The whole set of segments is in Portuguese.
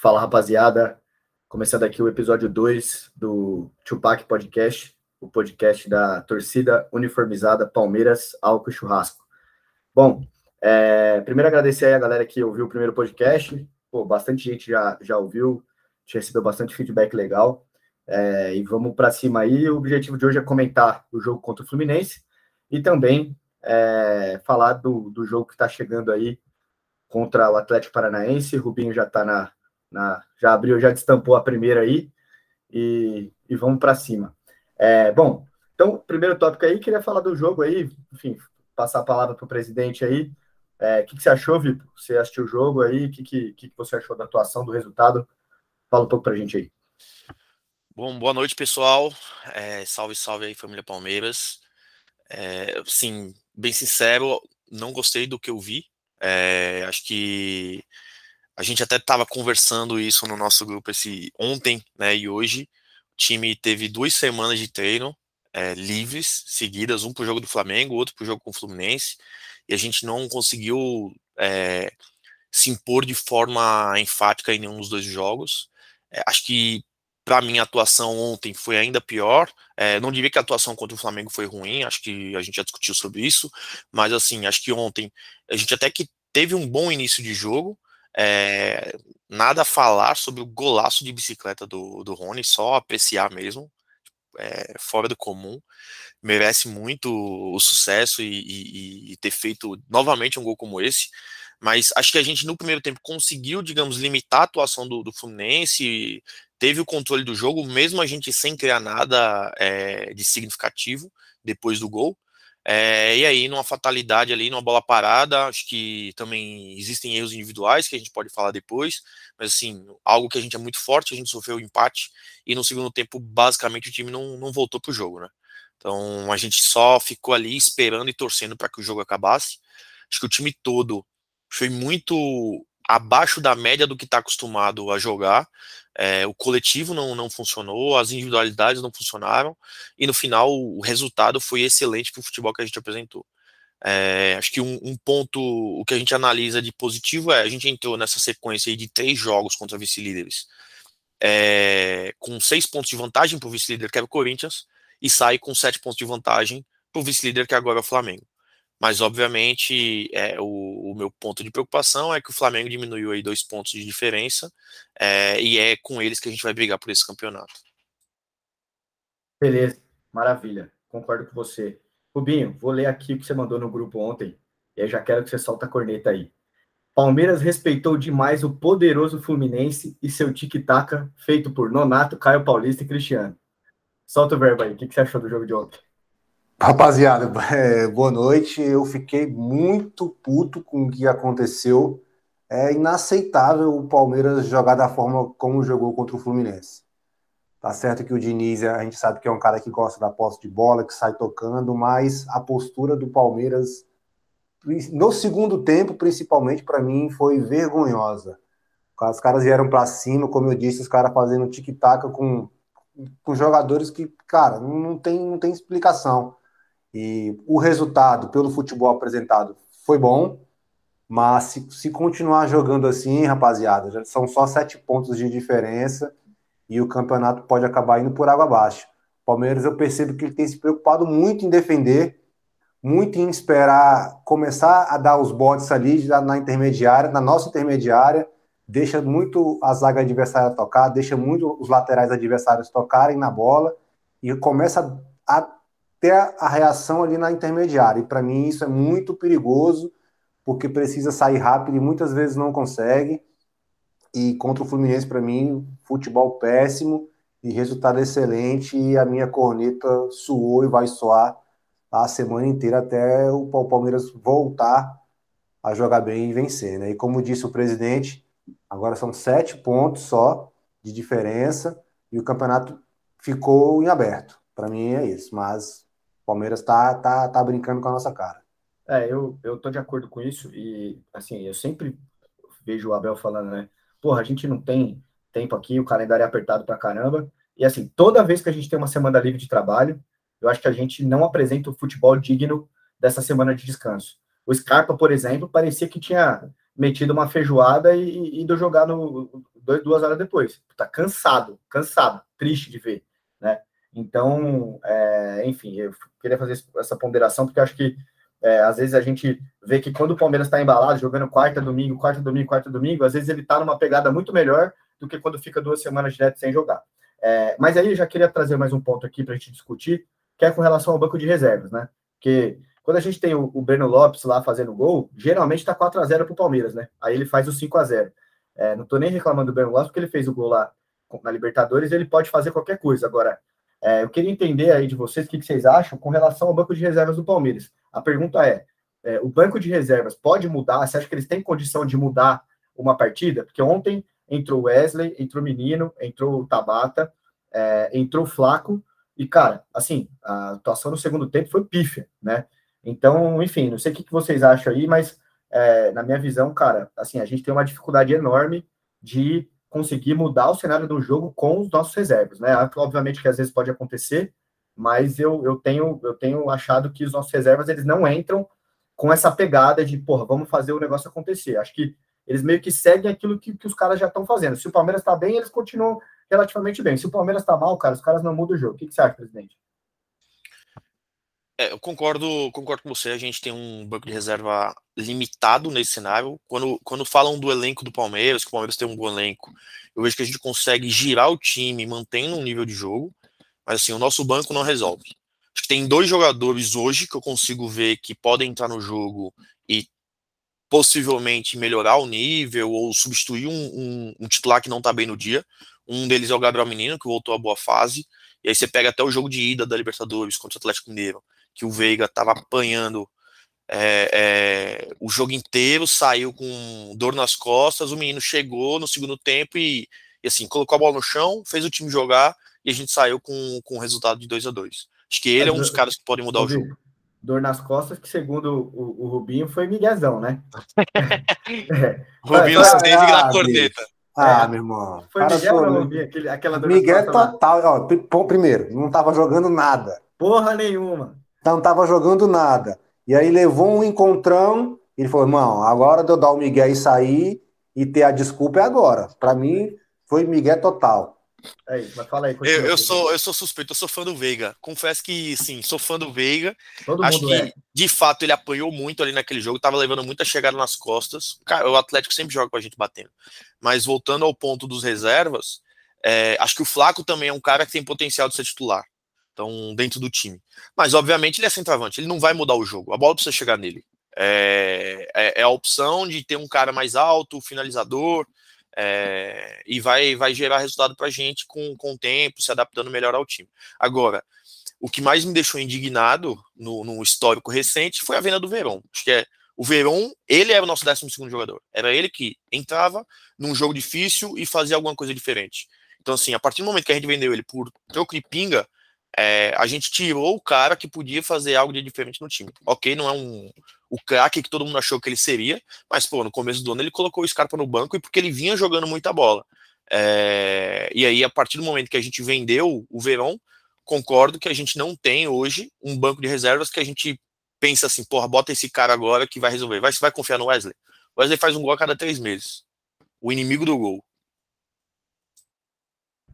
Fala rapaziada, começando aqui o episódio 2 do Tupac Podcast, o podcast da torcida uniformizada Palmeiras Álcool Churrasco. Bom, é, primeiro agradecer aí a galera que ouviu o primeiro podcast, Pô, bastante gente já, já ouviu, já recebeu bastante feedback legal, é, e vamos para cima aí. O objetivo de hoje é comentar o jogo contra o Fluminense e também é, falar do, do jogo que está chegando aí contra o Atlético Paranaense. Rubinho já está na, na, já abriu, já destampou a primeira aí e, e vamos para cima. É, bom, então, primeiro tópico aí, queria falar do jogo aí, enfim, passar a palavra para o presidente aí. É, o que, que, você achou, Vitor? Você assistiu o jogo aí? O que, que, que, você achou da atuação, do resultado? Fala um pouco para a gente aí. Bom, boa noite, pessoal. É, salve, salve aí, família Palmeiras. É, sim, bem sincero, não gostei do que eu vi. É, acho que a gente até estava conversando isso no nosso grupo esse ontem, né? E hoje o time teve duas semanas de treino é, livres, seguidas, um para o jogo do Flamengo, outro para o jogo com o Fluminense, e a gente não conseguiu é, se impor de forma enfática em nenhum dos dois jogos. É, acho que para mim, a atuação ontem foi ainda pior. É, não diria que a atuação contra o Flamengo foi ruim, acho que a gente já discutiu sobre isso, mas assim, acho que ontem a gente até que teve um bom início de jogo. É, nada a falar sobre o golaço de bicicleta do, do Rony, só apreciar mesmo, é, fora do comum. Merece muito o sucesso e, e, e ter feito novamente um gol como esse mas acho que a gente no primeiro tempo conseguiu, digamos, limitar a atuação do, do Fluminense, teve o controle do jogo, mesmo a gente sem criar nada é, de significativo depois do gol. É, e aí, numa fatalidade ali, numa bola parada, acho que também existem erros individuais que a gente pode falar depois, mas assim, algo que a gente é muito forte, a gente sofreu o empate, e no segundo tempo, basicamente, o time não, não voltou pro jogo, né? Então a gente só ficou ali esperando e torcendo para que o jogo acabasse. Acho que o time todo foi muito abaixo da média do que está acostumado a jogar. É, o coletivo não, não funcionou, as individualidades não funcionaram, e no final o resultado foi excelente para o futebol que a gente apresentou. É, acho que um, um, ponto, o que a gente analisa de positivo é a gente entrou nessa sequência de três jogos contra vice-líderes, é, com seis pontos de vantagem para o vice-líder, que era o Corinthians, e sai com sete pontos de vantagem para o vice-líder, que agora é o Flamengo. Mas, obviamente, é, o, o, meu ponto de preocupação é que o Flamengo diminuiu aí dois pontos de diferença é, e é com eles que a gente vai brigar por esse campeonato. Beleza, maravilha. Concordo com você. Rubinho, vou ler aqui o que você mandou no grupo ontem e aí já quero que você solta a corneta aí. Palmeiras respeitou demais o poderoso Fluminense e seu tic-tac feito por Nonato, Caio Paulista e Cristiano. Solta o verbo aí. O que você achou do jogo de ontem? Rapaziada, é, boa noite. Eu fiquei muito puto com o que aconteceu. É inaceitável o Palmeiras jogar da forma como jogou contra o Fluminense. Tá certo que o Diniz, a gente sabe que é um cara que gosta da posse de bola, que sai tocando, mas a postura do Palmeiras, no segundo tempo, principalmente, para mim, foi vergonhosa. Os caras vieram para cima, como eu disse, os caras fazendo tic-tac com, com jogadores que, cara, não tem, não tem explicação. E o resultado, pelo futebol apresentado, foi bom, mas se, se continuar jogando assim, rapaziada, já são só sete pontos de diferença e o campeonato pode acabar indo por água abaixo. Palmeiras, eu percebo que ele tem se preocupado muito em defender, muito em esperar começar a dar os botes ali na intermediária, na nossa intermediária, deixa muito a zaga adversária tocar, deixa muito os laterais adversários tocarem na bola e começa a ter a reação ali na intermediária. E para mim isso é muito perigoso, porque precisa sair rápido e muitas vezes não consegue. E contra o Fluminense, para mim, futebol péssimo e resultado excelente. E a minha corneta suou e vai soar a semana inteira até o Palmeiras voltar a jogar bem e vencer. Né? E como disse o presidente, agora são sete pontos só de diferença e o campeonato ficou em aberto. Para mim é isso, mas Palmeiras tá, tá, tá brincando com a nossa cara. É, eu, eu tô de acordo com isso e, assim, eu sempre vejo o Abel falando, né? Porra, a gente não tem tempo aqui, o calendário é apertado pra caramba. E, assim, toda vez que a gente tem uma semana livre de trabalho, eu acho que a gente não apresenta o futebol digno dessa semana de descanso. O Scarpa, por exemplo, parecia que tinha metido uma feijoada e, e ido jogar no dois, duas horas depois. Tá cansado, cansado, triste de ver, né? Então, é, enfim, eu queria fazer essa ponderação, porque acho que é, às vezes a gente vê que quando o Palmeiras está embalado, jogando quarta, domingo, quarta, domingo, quarta, domingo, às vezes ele está numa pegada muito melhor do que quando fica duas semanas direto sem jogar. É, mas aí já queria trazer mais um ponto aqui para a gente discutir, que é com relação ao banco de reservas, né? Porque quando a gente tem o, o Breno Lopes lá fazendo gol, geralmente está 4 a 0 para o Palmeiras, né? Aí ele faz o 5 a 0 é, Não estou nem reclamando do Breno Lopes, porque ele fez o gol lá na Libertadores, ele pode fazer qualquer coisa. Agora, é, eu queria entender aí de vocês o que, que, vocês acham com relação ao banco de reservas do Palmeiras. A pergunta é, é, o banco de reservas pode mudar? Você acha que eles têm condição de mudar uma partida? Porque ontem entrou Wesley, entrou Menino, entrou Tabata, é, entrou Flaco, e, cara, assim, a atuação no segundo tempo foi pífia, né? Então, enfim, não sei o que, que vocês acham aí, mas é, na minha visão, cara, assim, a gente tem uma dificuldade enorme de conseguir mudar o cenário do jogo com os nossos reservas, né? Obviamente que às vezes pode acontecer, mas eu, eu tenho eu tenho achado que os nossos reservas eles não entram com essa pegada de, porra, vamos fazer o negócio acontecer. Acho que eles meio que seguem aquilo que, que os caras já estão fazendo. Se o Palmeiras está bem, eles continuam relativamente bem. Se o Palmeiras está mal, cara, os caras não mudam o jogo. O que, que você acha, presidente? É, eu concordo, concordo com você. A gente tem um banco de reserva limitado nesse cenário. Quando, quando falam do elenco do Palmeiras, que o Palmeiras tem um bom elenco, eu vejo que a gente consegue girar o time mantendo um nível de jogo, mas assim, o nosso banco não resolve. Acho que tem dois jogadores hoje que eu consigo ver que podem entrar no jogo e possivelmente melhorar o nível ou substituir um, um, um titular que não está bem no dia. Um deles é o Gabriel Menino, que voltou à boa fase. E aí você pega até o jogo de ida da Libertadores contra o Atlético Mineiro, que o Veiga estava apanhando é, é, o jogo inteiro, saiu com dor nas costas. O menino chegou no segundo tempo e, e, assim, colocou a bola no chão, fez o time jogar e a gente saiu com, com o resultado de 2 a 2 Acho que ele é um dos caras que podem mudar o jogo. Dor nas costas, que segundo o, o Rubinho foi Miguezão, né? é. Rubinho esteve na corneta. Ah, é. meu irmão. Foi Miguel ou Rubinho? Aquele, aquela Miguel total. Ó, primeiro, não tava jogando nada. Porra nenhuma. Então, não tava jogando nada. E aí levou um encontrão. Ele falou, irmão, agora de eu dar o Miguel e sair e ter a desculpa é agora. Para mim, foi Miguel total. É isso, mas fala aí. Eu, eu, sou, eu sou suspeito, eu sou fã do Veiga. Confesso que, sim, sou fã do Veiga. Todo Acho que, é. de fato, ele apanhou muito ali naquele jogo, tava levando muita chegada nas costas. Cara, o Atlético sempre joga com a gente batendo. Mas voltando ao ponto dos reservas, é, acho que o Flaco também é um cara que tem potencial de ser titular. Então, dentro do time. Mas, obviamente, ele é centroavante, ele não vai mudar o jogo. A bola precisa chegar nele. É, é, é a opção de ter um cara mais alto, finalizador, é, e vai, vai gerar resultado para a gente com, com o tempo, se adaptando melhor ao time. Agora, o que mais me deixou indignado no, no histórico recente foi a venda do Verón. Acho que é o Verón, ele era o nosso 12 jogador. Era ele que entrava num jogo difícil e fazia alguma coisa diferente. Então, assim, a partir do momento que a gente vendeu ele por troco de pinga, é, a gente tirou o cara que podia fazer algo de diferente no time. Ok, não é um, o craque que todo mundo achou que ele seria, mas, pô, no começo do ano ele colocou o Scarpa no banco e porque ele vinha jogando muita bola. É, e aí, a partir do momento que a gente vendeu o Verón, concordo que a gente não tem hoje um banco de reservas que a gente pensa assim, porra, bota esse cara agora que vai resolver. Vai, você vai confiar no Wesley? O Wesley faz um gol a cada três meses. O inimigo do gol.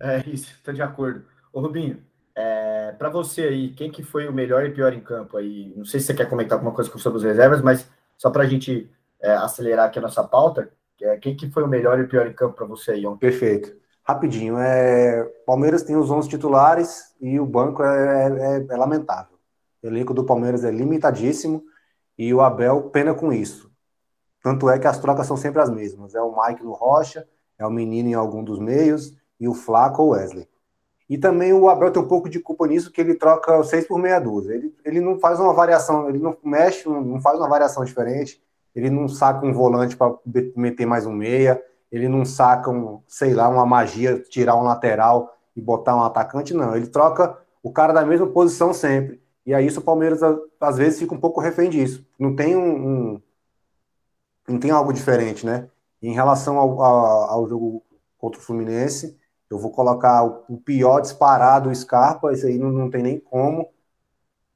É isso, tô de acordo. Ô Rubinho, é, para você aí, quem que foi o melhor e pior em campo aí? Não sei se você quer comentar alguma coisa sobre os reservas, mas só para a gente é, acelerar aqui a nossa pauta, é, quem que foi o melhor e pior em campo para você aí ontem? Perfeito. Rapidinho, é, Palmeiras tem os 11 titulares e o banco é, é, é lamentável. O elenco do Palmeiras é limitadíssimo e o Abel pena com isso. Tanto é que as trocas são sempre as mesmas. É o Mike no Rocha, é o Menino em algum dos meios e o Flaco ou Wesley. E também o Abel tem um pouco de culpa nisso, que ele troca seis por meia dúzia. Ele, ele não faz uma variação, ele não mexe, não faz uma variação diferente. Ele não saca um volante para meter mais um meia. Ele não saca, um, sei lá, uma magia, tirar um lateral e botar um atacante. Não, ele troca o cara da mesma posição sempre. E aí isso o Palmeiras às vezes fica um pouco refém disso. Não tem um, um não tem algo diferente, né? Em relação ao, ao, ao jogo contra o Fluminense, eu vou colocar o pior disparado, o Scarpa, isso aí não, não tem nem como.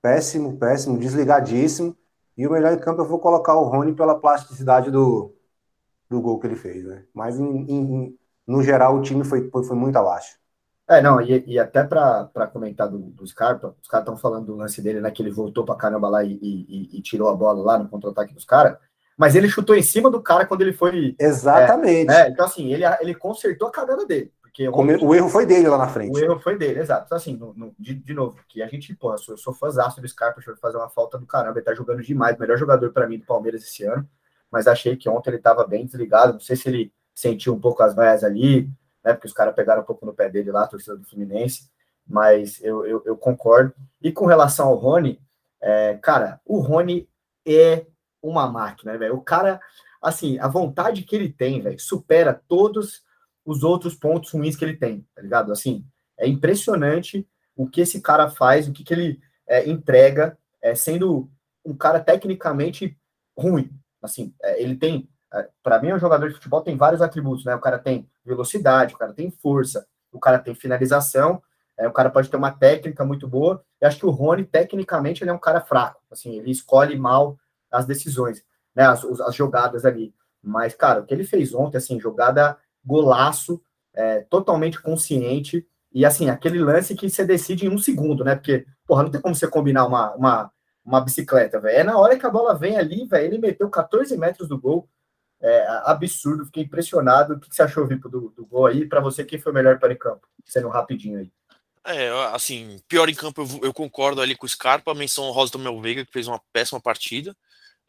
Péssimo, péssimo, desligadíssimo. E o melhor em campo eu vou colocar o Rony pela plasticidade do, do gol que ele fez, né? Mas em, em, no geral, o time foi, foi, foi muito abaixo. É, não, e, e até para comentar do, do Scarpa, os caras estão falando do lance dele, né? Que ele voltou para caramba lá e, e, e, tirou a bola lá no contra-ataque dos caras, mas ele chutou em cima do cara quando ele foi. Exatamente. É, é, então, assim, ele, ele consertou a cagada dele. Porque Como, o erro foi dele lá na frente. O erro foi dele, exato. Então, assim, no, no, de, de, novo, que a gente, pô, eu sou, eu sou fãzaço do Scarpa, eu fazer uma falta do caramba, ele tá jogando demais, melhor jogador para mim do Palmeiras esse ano, mas achei que ontem ele tava bem desligado, não sei se ele sentiu um pouco as vaias ali, né? Porque os caras pegaram um pouco no pé dele lá, a torcida do Fluminense, mas eu, eu, eu concordo. E com relação ao Rony, é, cara, o Rony é uma máquina, velho. O cara, assim, a vontade que ele tem, velho, supera todos os outros pontos ruins que ele tem, tá ligado? Assim, é impressionante o que esse cara faz, o que, que ele é, entrega, é, sendo um cara tecnicamente ruim. Assim, é, ele tem é, para mim, um jogador de futebol tem vários atributos, né? O cara tem velocidade, o cara tem força, o cara tem finalização, é, o cara pode ter uma técnica muito boa. Eu acho que o Rony, tecnicamente, ele é um cara fraco. Assim, ele escolhe mal as decisões, né? As, as jogadas ali. Mas, cara, o que ele fez ontem, assim, jogada golaço, é, totalmente consciente. E assim, aquele lance que você decide em um segundo, né? Porque, porra, não tem como você combinar uma, uma, uma bicicleta, velho. É na hora que a bola vem ali, velho. Ele meteu 14 metros do gol é, absurdo, fiquei impressionado. O que você achou, Vipo, do, do gol aí? Para você, quem foi melhor para em campo? Sendo rapidinho aí. É, assim, pior em campo eu, eu, concordo ali com o Scarpa, menção Rosa do Mel Veiga, que fez uma péssima partida.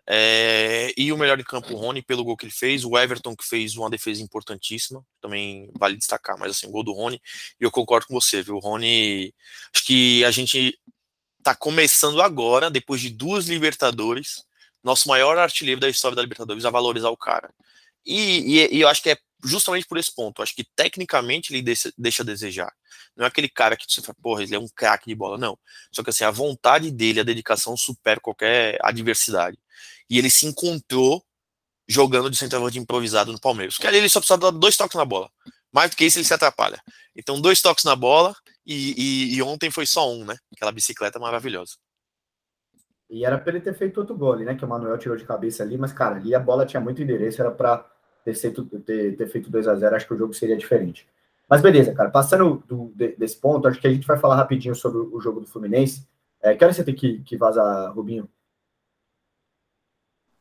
É, e o melhor em campo, o Rony, pelo gol que ele fez, o Everton, que fez uma defesa importantíssima, também vale destacar, mas assim, gol do Rony, e eu concordo com você, viu? O Rony, acho que a gente tá começando agora, depois de duas Libertadores, nosso maior artilheiro da história da Libertadores, a valorizar o cara. E, e, e, eu acho que é justamente por esse ponto. Acho que tecnicamente ele deixa, deixa a desejar. Não é aquele cara que você fala, porra, ele é um craque de bola, não. Só que assim, a vontade dele, a dedicação supera qualquer adversidade. E ele se encontrou jogando de centroavante improvisado no Palmeiras. Porque ali ele só precisa dar dois toques na bola. Mais do que isso, ele se atrapalha. Então, dois toques na bola e, e, e ontem foi só um, né? Aquela bicicleta maravilhosa. E era para ele ter feito outro gol ali, né? Que o Manuel tirou de cabeça ali, mas, cara, ali a bola tinha muito endereço, era para ter, ter, ter, feito 2 a 0 acho que o jogo seria diferente. Mas beleza, cara, passando do, desse ponto, acho que a gente vai falar rapidinho sobre o jogo do Fluminense. É, que hora você tem que, que vazar, Rubinho?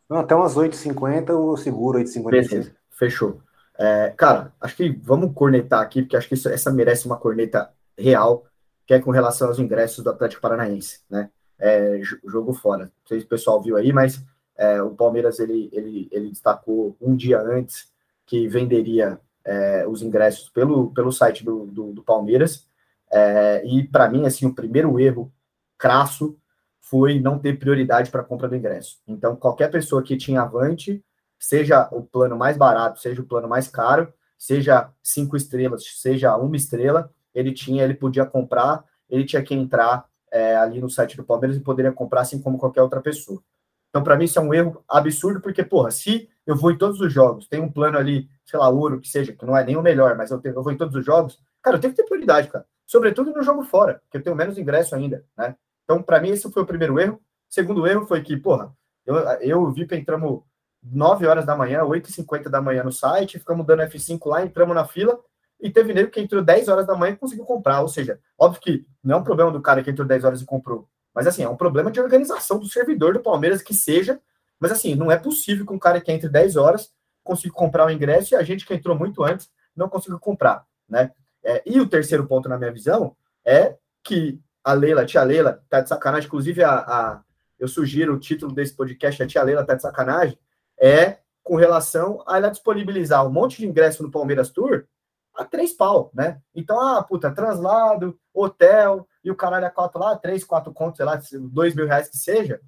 Não, até umas 8h50 eu seguro 8h50. Beleza, fechou. É, cara, acho que vamos cornetar aqui, porque acho que isso, essa merece uma corneta real, que é com relação aos ingressos do Atlético Paranaense, né? é, jogo fora. Não sei se o pessoal viu aí, mas é, o Palmeiras ele, ele, ele destacou um dia antes que venderia é, os ingressos pelo, pelo site do, do, do Palmeiras. É, e para mim, assim, o primeiro erro crasso foi não ter prioridade para a compra do ingresso. Então, qualquer pessoa que tinha avante, seja o plano mais barato, seja o plano mais caro, seja cinco estrelas, seja uma estrela, ele tinha, ele podia comprar, ele tinha que entrar é, ali no site do Palmeiras e poderia comprar assim como qualquer outra pessoa. Então, para mim, isso é um erro absurdo, porque, porra, se eu vou em todos os jogos, tem um plano ali, sei lá, ouro, que seja, que não é nem o melhor, mas eu, tenho, eu vou em todos os jogos, cara, eu tenho que ter prioridade, cara. Sobretudo no jogo fora, que eu tenho menos ingresso ainda, né? Então, para mim, esse foi o primeiro erro. Segundo erro foi que, porra, eu, eu e o VIP entramos 9 horas da manhã, 8h50 da manhã no site, ficamos dando F5 lá, entramos na fila, e teve nego que entrou 10 horas da manhã e conseguiu comprar. Ou seja, óbvio que não é um problema do cara que entrou 10 horas e comprou. Mas assim, é um problema de organização do servidor do Palmeiras que seja. Mas assim, não é possível que um cara que entre 10 horas consiga comprar o ingresso e a gente que entrou muito antes não consiga comprar, né? É, e o terceiro ponto, na minha visão, é que a Leila, a tia Leila, tá de sacanagem. Inclusive, a, a, eu sugiro o título desse podcast, a tia Leila tá de sacanagem, é com relação a ela disponibilizar um monte de ingresso no Palmeiras Tour a três pau, né? Então, ah, puta, translado, hotel e o caralho a quatro lá, três, quatro contos, sei lá, dois mil reais que seja.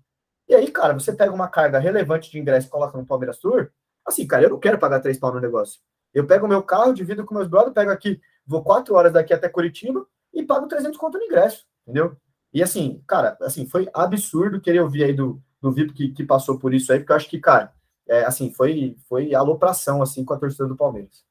E aí, cara, você pega uma carga relevante de ingresso e coloca no Palmeiras Tour. Assim, cara, eu não quero pagar três pau no negócio. Eu pego meu carro, divido com meus brothers, pego aqui, vou quatro horas daqui até Curitiba e pago 300 conto no ingresso, entendeu? E assim, cara, assim, foi absurdo querer ouvir aí do, do VIP que, que passou por isso aí, porque eu acho que, cara, é, assim, foi, foi alopração, assim, com a torcida do Palmeiras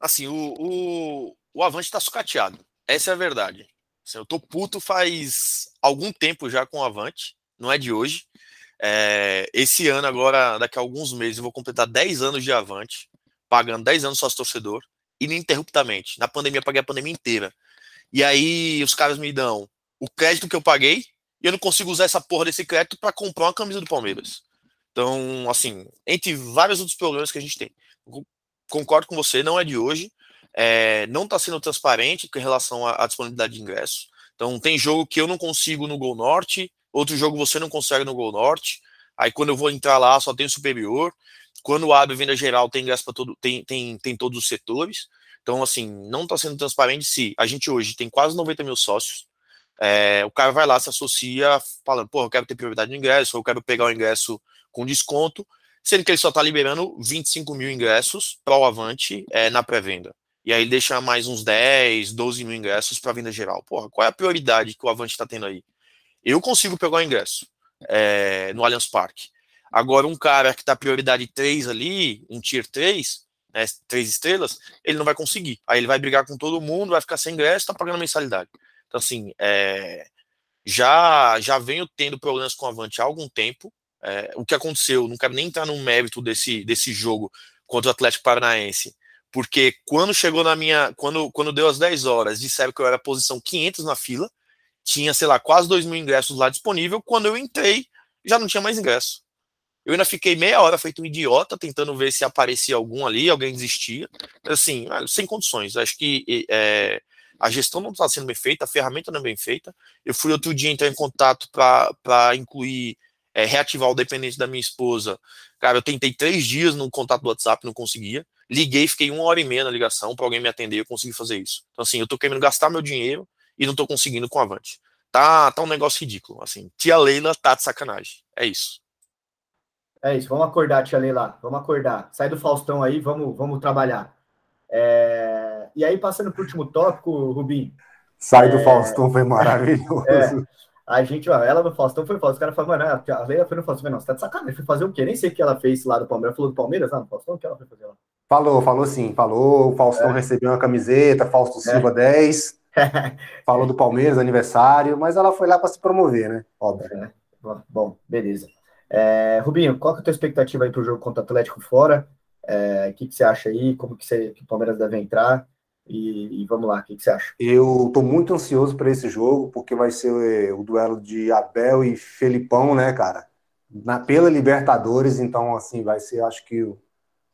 assim, o, o, o Avante tá sucateado. Essa é a verdade. Assim, eu tô puto faz algum tempo já com o Avante, não é de hoje. É, esse ano, agora, daqui a alguns meses, eu vou completar 10 anos de Avante, pagando 10 anos sócio torcedor. ininterruptamente. Na pandemia, eu paguei a pandemia inteira. E aí, os caras me dão o crédito que eu paguei e eu não consigo usar essa porra desse crédito para comprar uma camisa do Palmeiras. Então, assim, entre vários outros problemas que a gente tem. Concordo com você, não é de hoje. É, não está sendo transparente com relação à, à disponibilidade de ingressos. Então, tem jogo que eu não consigo no Gol Norte, outro jogo você não consegue no Gol Norte. Aí, quando eu vou entrar lá, só tem superior. Quando abre venda geral, tem ingresso para todo, tem, tem, tem todos os setores. Então, assim, não está sendo transparente se a gente hoje tem quase 90 mil sócios. É, o cara vai lá, se associa, falando, pô, eu quero ter prioridade no ingresso, ou eu quero pegar o ingresso com desconto, sendo que ele só está liberando 25 mil ingressos para o Avante é, na pré-venda e aí deixa mais uns 10, 12 mil ingressos para venda geral. Porra, qual é a prioridade que o Avante está tendo aí? Eu consigo pegar o ingresso é, no Allianz Parque. Agora, um cara que está prioridade 3 ali, um tier 3, né, 3 estrelas, ele não vai conseguir. Aí ele vai brigar com todo mundo, vai ficar sem ingresso, está pagando mensalidade. Então, assim, é, já, já venho tendo problemas com o Avante há algum tempo. É, o que aconteceu, não quero nem entrar no mérito desse, desse jogo contra o Atlético Paranaense, porque quando chegou na minha. Quando, quando deu as 10 horas, disseram que eu era posição 500 na fila, tinha, sei lá, quase 2 mil ingressos lá disponível. Quando eu entrei, já não tinha mais ingresso. Eu ainda fiquei meia hora feito um idiota, tentando ver se aparecia algum ali, alguém desistia. Assim, sem condições. Acho que é, a gestão não está sendo bem feita, a ferramenta não é bem feita. Eu fui outro dia entrar em contato para incluir, é, reativar o dependente da minha esposa. Cara, eu tentei três dias no contato do WhatsApp, não conseguia. Liguei, fiquei uma hora e meia na ligação para alguém me atender, eu consegui fazer isso. Então, assim, eu tô querendo gastar meu dinheiro e não tô conseguindo com a Avante. Tá, tá um negócio ridículo. Assim, tia Leila tá de sacanagem. É isso. É isso, vamos acordar, tia Leila. Vamos acordar. Sai do Faustão aí, vamos, vamos trabalhar. É... E aí, passando para o último tópico, Rubim. Sai do é... Faustão foi maravilhoso. É, a gente, ela no Faustão foi Faustão. Os caras falaram, mano, a Leila foi no Faustão. Não, você tá de sacanagem. Foi fazer o quê? Nem sei o que ela fez lá do Palmeiras. Falou do Palmeiras lá no Faustão? O que ela foi fazer lá? Falou, falou sim, falou. O Faustão é. recebeu uma camiseta, Fausto é. Silva é. 10. falou do Palmeiras, aniversário, mas ela foi lá para se promover, né? Óbvio. É. Bom, beleza. É, Rubinho, qual que é a tua expectativa aí para o jogo contra o Atlético fora? É, o que, que você acha aí? Como que, você, que o Palmeiras deve entrar? E, e vamos lá, o que, que, você acha? Eu estou muito ansioso para esse jogo, porque vai ser o, o, duelo de Abel e Felipão, né, cara? Na, pela Libertadores, então, assim, vai ser, acho que, o,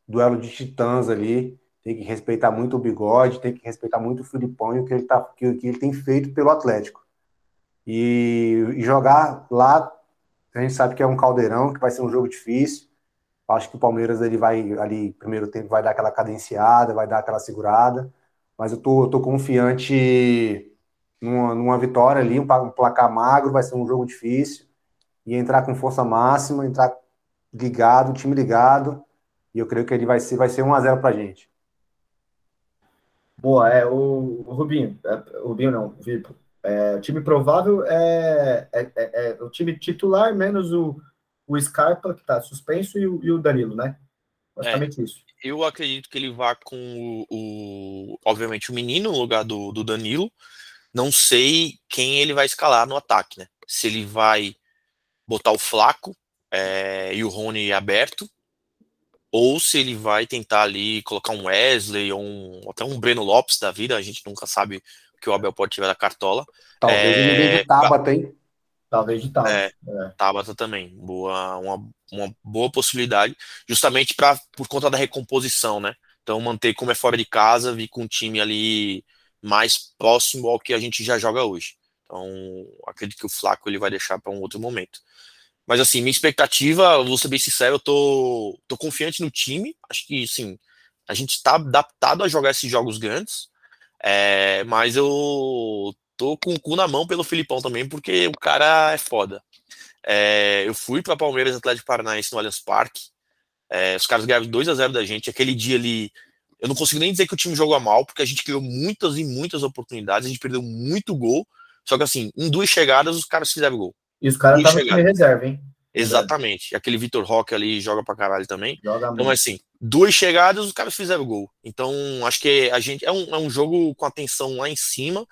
duelo de titãs ali. Tem que respeitar muito o bigode, tem que respeitar muito o Filipão e o que ele, tá, que, que ele tem feito pelo Atlético. E, e, jogar lá, a gente sabe que é um caldeirão, que vai ser um jogo difícil. Acho que o Palmeiras ele vai ali, primeiro tempo, vai dar aquela cadenciada, vai dar aquela segurada. Mas eu tô, eu tô confiante numa, numa vitória ali, um, um placar magro, vai ser um jogo difícil. E entrar com força máxima, entrar ligado, time ligado e eu creio que ele vai ser, vai ser 1x0 para a gente. Boa, é o, o Rubinho, é, o Rubinho não, o Vitor. É, o time provável é, é, é, é, o time titular, menos o, o Scarpa, que está suspenso, e o, e o, Danilo, né? Basicamente é, isso. Eu acredito que ele vá com o, o, obviamente, o menino no lugar do, do Danilo. Não sei quem ele vai escalar no ataque, né? Se ele vai botar o Flaco é, e o Rony aberto, ou se ele vai tentar ali colocar um Wesley ou um, até um Breno Lopes da vida, a gente nunca sabe o que o Abel pode tiver da cartola. Talvez é, ele venha de Tabata, hein? Talvez de Tabata. É, é. Tabata também, boa, uma, uma boa possibilidade, justamente pra, por conta da recomposição, né? Então manter como é fora de casa, vir com um time ali mais próximo ao que a gente já joga hoje. Então acredito que o Flaco ele vai deixar para um outro momento. Mas assim, minha expectativa, vou ser bem sincero, eu tô, tô confiante no time. Acho que sim, a gente está adaptado a jogar esses jogos grandes. É, mas eu tô com o cu na mão pelo Filipão também, porque o cara é foda. É, eu fui para Palmeiras Atlético Paranaense no Allianz Parque. É, os caras ganharam 2 a 0 da gente. Aquele dia ali, eu não consigo nem dizer que o time jogou mal, porque a gente criou muitas e muitas oportunidades, a gente perdeu muito gol. Só que assim, em duas chegadas, os caras fizeram gol. E os caras estavam em reserva, hein? Exatamente. Aquele Vitor Roque ali joga pra caralho também. Joga então, assim, duas chegadas, os caras fizeram gol. Então, acho que a gente. É um, é um jogo com atenção lá em cima.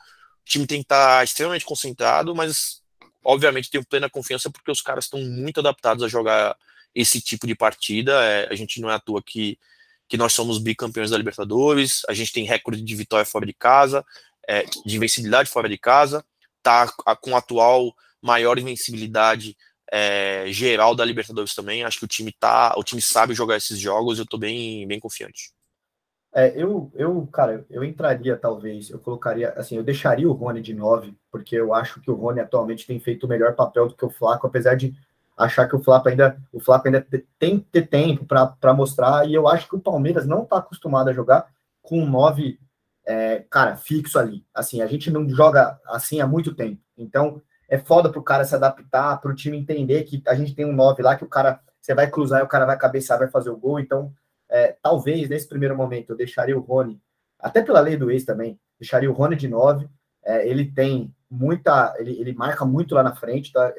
Time tem que estar tá extremamente concentrado, mas obviamente tenho plena confiança porque os caras estão muito adaptados a jogar esse tipo de partida. É, a gente não é à toa que que nós somos bicampeões da Libertadores, a gente tem recorde de vitória fora de casa, é, de invencibilidade fora de casa, tá com a atual maior invencibilidade é, geral da Libertadores também. Acho que o time tá, o time sabe jogar esses jogos. Eu tô bem, bem confiante. É, eu, eu, cara, eu entraria talvez, eu colocaria, assim, eu deixaria o Rony de 9, porque eu acho que o Rony atualmente tem feito o melhor papel do que o Flaco, apesar de achar que o Flaco ainda, o Flaco ainda tem que ter tempo para mostrar, e eu acho que o Palmeiras não está acostumado a jogar com um 9, é, cara, fixo ali. Assim, a gente não joga assim há muito tempo. Então, é foda pro cara se adaptar, pro time entender que a gente tem um 9 lá que o cara, você vai cruzar o cara vai cabeçar, vai fazer o gol. Então, é, talvez nesse primeiro momento eu deixaria o Rony, até pela lei do ex também, deixaria o Rony de 9. É, ele tem muita, ele, ele marca muito lá na frente. Tá?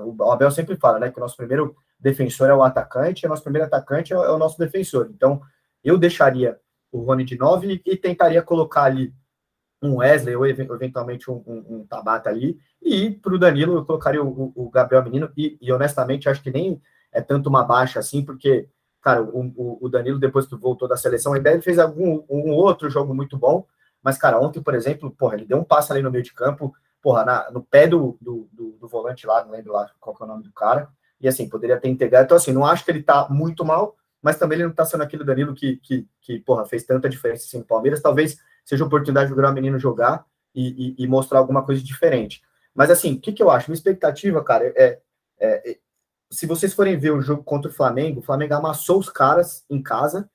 O Abel sempre fala, né, que o nosso primeiro defensor é o atacante, e o nosso primeiro atacante é o, é o nosso defensor. Então, eu deixaria o Rony de 9 e, e tentaria colocar ali um Wesley ou eventualmente um, um, um Tabata ali. E para o Danilo eu colocaria o, o, Gabriel Menino e, e, honestamente acho que nem é tanto uma baixa assim, porque, cara, o, o Danilo depois que voltou da seleção, ainda ele fez algum um outro jogo muito bom, mas, cara, ontem, por exemplo, porra, ele deu um passo ali no meio de campo, porra, na, no pé do, do, do, do volante lá, não lembro lá qual é o nome do cara, e assim, poderia ter integrado. Então, assim, não acho que ele tá muito mal, mas também ele não tá sendo aquele Danilo que, que, que porra, fez tanta diferença assim no Palmeiras. Talvez seja oportunidade de o menino jogar e, e, e, mostrar alguma coisa diferente. Mas assim, o que, que eu acho? Minha expectativa, cara, é, é, é, se vocês forem ver o jogo contra o Flamengo, o Flamengo amassou os caras em casa.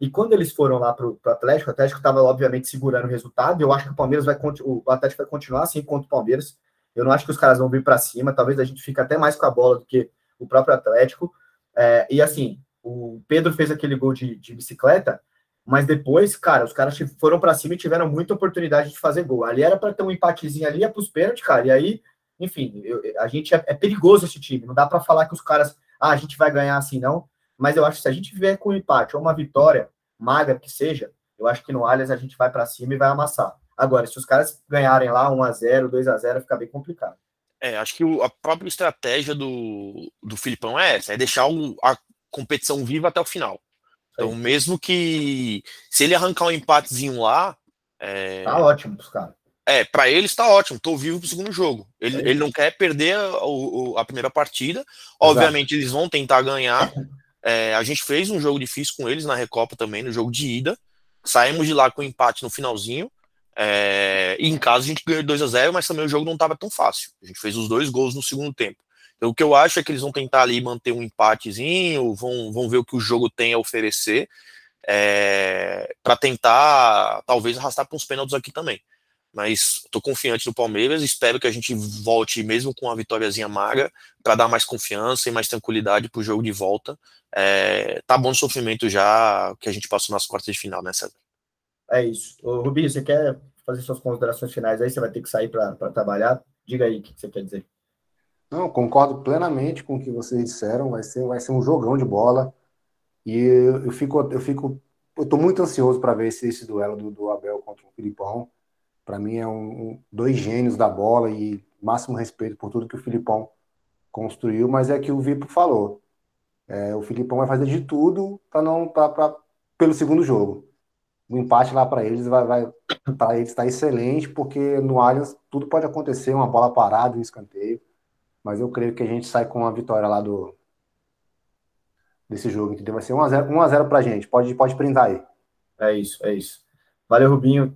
E quando eles foram lá para o Atlético, o Atlético estava, obviamente, segurando o resultado. Eu acho que o Palmeiras vai o Atlético vai continuar assim contra o Palmeiras. Eu não acho que os caras vão vir para cima. Talvez a gente fique até mais com a bola do que o próprio Atlético. É, e assim, o Pedro fez aquele gol de, de bicicleta. Mas depois, cara, os caras foram para cima e tiveram muita oportunidade de fazer gol. Ali era para ter um empatezinho ali, é para os pênaltis, cara. E aí, enfim, eu, a gente é, é, perigoso esse time. Não dá para falar que os caras, ah, a gente vai ganhar assim, não. Mas eu acho que se a gente vier com um empate ou uma vitória, magra que seja, eu acho que no Allianz a gente vai para cima e vai amassar. Agora, se os caras ganharem lá 1 a 0 2 a 0 fica bem complicado. É, acho que a própria estratégia do, do Filipão é essa, é deixar o, a competição viva até o final. Então, mesmo que se ele arrancar um empatezinho lá. É... Tá ótimo pros caras. É, para ele está ótimo, tô vivo pro segundo jogo. Ele, é ele não quer perder a, a, a primeira partida. Exato. Obviamente, eles vão tentar ganhar. É, a gente fez um jogo difícil com eles na Recopa também, no jogo de ida. Saímos de lá com empate no finalzinho. É, e em casa a gente ganhou 2 a 0 mas também o jogo não estava tão fácil. A gente fez os dois gols no segundo tempo. Então, o que eu acho é que eles vão tentar ali manter um empatezinho, vão, vão ver o que o jogo tem a oferecer, é, para tentar, talvez, arrastar para uns pênaltis aqui também. Mas estou confiante no Palmeiras, espero que a gente volte mesmo com uma vitóriazinha magra, para dar mais confiança e mais tranquilidade para o jogo de volta. É, tá bom de sofrimento já que a gente passou nas quartas de final, né, César? É isso. Ô, Rubinho, você quer fazer suas considerações finais aí? Você vai ter que sair para trabalhar. Diga aí o que você quer dizer. Não, concordo plenamente com o que vocês disseram. Vai ser, vai ser um jogão de bola. E eu, eu fico, eu fico, eu tô muito ansioso para ver esse, esse duelo do, do, Abel contra o Filipão. Para mim é um, dois gênios da bola e máximo respeito por tudo que o Filipão construiu. Mas é que o Vipo falou. É, o Filipão vai fazer de tudo para não pra, pra, pelo segundo jogo. O empate lá para eles vai, vai para eles está excelente porque no Allianz tudo pode acontecer, uma bola parada, um escanteio mas eu creio que a gente sai com a vitória lá do desse jogo, entendeu? Vai ser 1x0, 1x0 pra gente. Pode, pode printar aí. É isso, é isso. Valeu, Rubinho.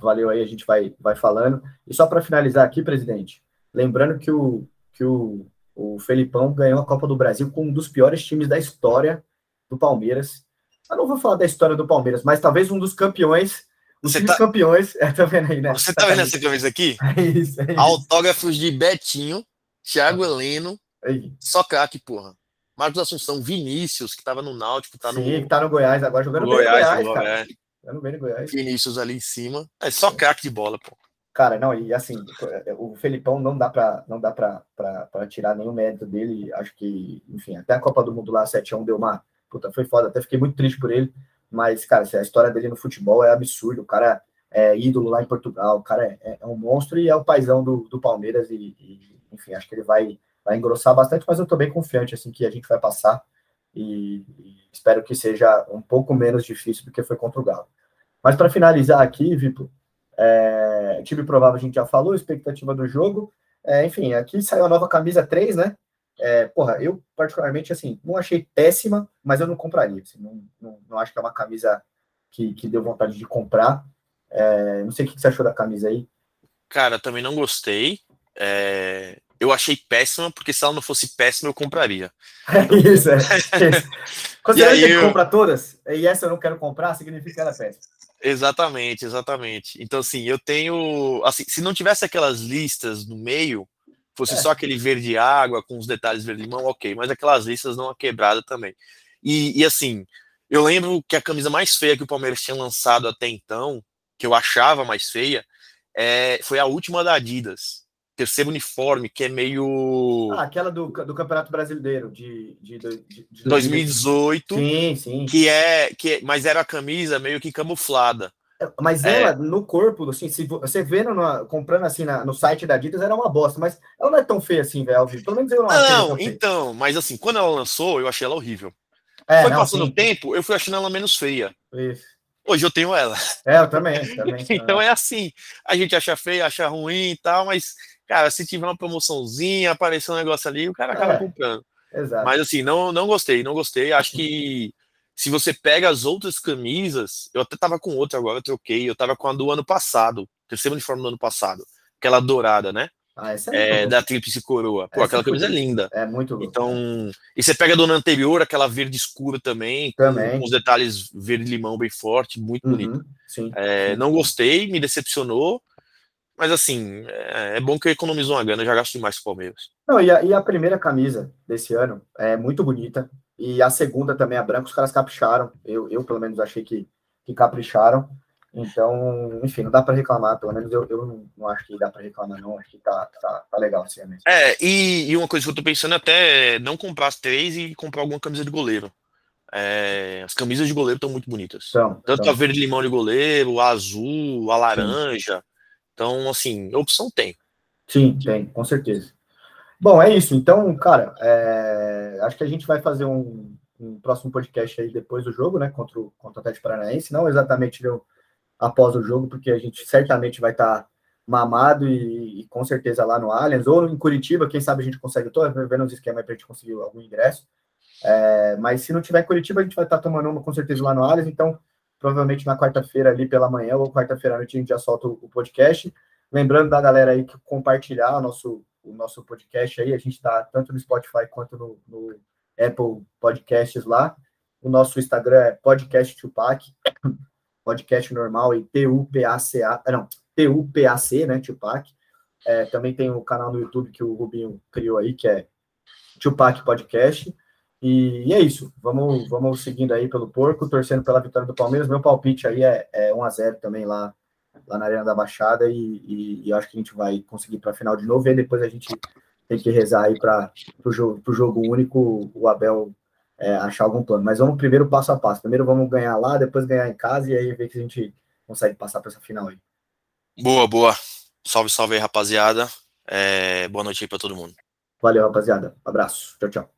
Valeu aí, a gente vai, vai falando. E só para finalizar aqui, presidente, lembrando que o, que o, o Felipão ganhou a Copa do Brasil com um dos piores times da história do Palmeiras. Eu não vou falar da história do Palmeiras, mas talvez um dos campeões os tá... campeões. É, tá vendo aí, né? Você tá vendo essa camisa aqui? É isso, é isso. Autógrafos de Betinho, Thiago Heleno, só craque, porra. Marcos Assunção, Vinícius, que tava no Náutico, tá Sim, no. que tá no Goiás agora, jogando Goiás, bem no Goiás, cara. Jogando bem no Goiás. Vinícius ali em cima. É só craque de bola, pô. Cara, não, e assim, o Felipão não dá pra, não dá pra tirar nenhum mérito dele. Acho que, enfim, até a Copa do Mundo lá, 7x1 deu uma. Puta, foi foda, até fiquei muito triste por ele. Mas, cara, a história dele no futebol é absurdo. O cara é ídolo lá em Portugal, o cara é, é um monstro e é o paizão do, do Palmeiras. E, e enfim, acho que ele vai, vai engrossar bastante, mas eu tô bem confiante assim que a gente vai passar. e, e espero que seja um pouco menos difícil do que foi contra o Galo. Mas para finalizar aqui, Vitor, é, time provável a gente já falou, expectativa do jogo. É, enfim, aqui saiu a nova camisa 3, né? É, porra, eu particularmente, assim, não achei péssima, mas eu não compraria. Assim, não, não, não, acho que é uma camisa que, que deu vontade de comprar. É, não sei o que você achou da camisa aí. Cara, também não gostei. É, eu achei péssima, porque se ela não fosse péssima, eu compraria. É isso, é. Quando você eu... compra todas, e essa eu não quero comprar, significa que ela é péssima. Exatamente, exatamente. Então, assim, eu tenho. Assim, se não tivesse aquelas listas no meio, fosse é. só aquele verde água com os detalhes verde limão, ok, mas aquelas listas não a quebrada também. E, e, assim, eu lembro que a camisa mais feia que o Palmeiras tinha lançado até então, que eu achava mais feia, é, foi a última da Adidas. Terceiro uniforme, que é meio. Ah, aquela do, do Campeonato Brasileiro de, de, de, de 2018. Sim, sim. Que é, que, é, mas era a camisa meio que camuflada. Mas é. ela, no corpo, assim, se você vendo, no, comprando assim na, no site da Adidas, era uma bosta, mas ela não é tão feia assim, velho. Pelo menos eu não achei. Não, então, mas assim, quando ela lançou, eu achei ela horrível. É, Foi não, passando o tempo, eu fui achando ela menos feia. Isso. Hoje eu tenho ela. É, eu também. também então é assim, a gente acha feia, acha ruim e tal, mas, cara, se tiver uma promoçãozinha, aparecer um negócio ali, o cara acaba é, comprando. Exato. Mas assim, não, não gostei, não gostei. Acho que se você pega as outras camisas, eu até tava com outra agora, eu troquei, eu tava com a do ano passado, terceiro uniforme do ano passado, aquela dourada, né? Ah, essa é, é da Tríplice Coroa. Pô, essa aquela camisa é linda. É muito Então, e você pega do ano anterior, aquela verde escura também, também. com os detalhes verde-limão bem forte, muito uhum, bonito. Sim, é, sim. Não gostei, me decepcionou, mas assim, é, é bom que economizou uma grana, já gasto demais com o Palmeiras. Não, e a, e a primeira camisa desse ano é muito bonita, e a segunda também, a branca, os caras capricharam. Eu, eu pelo menos, achei que, que capricharam. Então, enfim, não dá para reclamar. Pelo menos eu, eu não, acho que dá para reclamar, não. Acho que tá, tá, tá legal assim mesmo. É, e, e, uma coisa que eu tô pensando é até não comprar as três e comprar alguma camisa de goleiro. É, as camisas de goleiro estão muito bonitas. São, Tanto a verde limão de goleiro, a azul, a laranja. Sim. Então, assim, opção tem. Sim, tem, com certeza. Bom, é isso. Então, cara, é... acho que a gente vai fazer um, um, próximo podcast aí depois do jogo, né? Contra o, contra o Atlético Paranaense. Não exatamente no, após o jogo, porque a gente certamente vai estar tá mamado e, e, com certeza lá no Allianz, ou em Curitiba, quem sabe a gente consegue. Estou vendo os esquemas para a gente conseguir algum ingresso. É... mas se não tiver Curitiba, a gente vai estar tá tomando uma com certeza lá no Allianz. Então, provavelmente na quarta-feira ali pela manhã ou quarta-feira à noite a gente já solta o, podcast. Lembrando da galera aí que compartilhar o nosso o nosso podcast aí. A gente está tanto no Spotify quanto no, no, Apple Podcasts lá. O nosso Instagram é podcast Tupac, podcast normal e T-U-P-A-C-A, ah, não, T-U-P-A-C, né, Tupac. É, também tem o canal no YouTube que o Rubinho criou aí, que é Tupac Podcast. E, e, é isso. Vamos, vamos seguindo aí pelo porco, torcendo pela vitória do Palmeiras. Meu palpite aí é, é 1x0 também lá lá na Arena da Baixada e, e, e acho que a gente vai conseguir para a final de novo e aí depois a gente tem que rezar aí para o jogo, jogo único, o Abel é, achar algum plano. Mas vamos primeiro passo a passo. Primeiro vamos ganhar lá, depois ganhar em casa e aí ver que a gente consegue passar para essa final aí. Boa, boa. Salve, salve aí, rapaziada. É, boa noite aí para todo mundo. Valeu, rapaziada. Abraço. Tchau, tchau.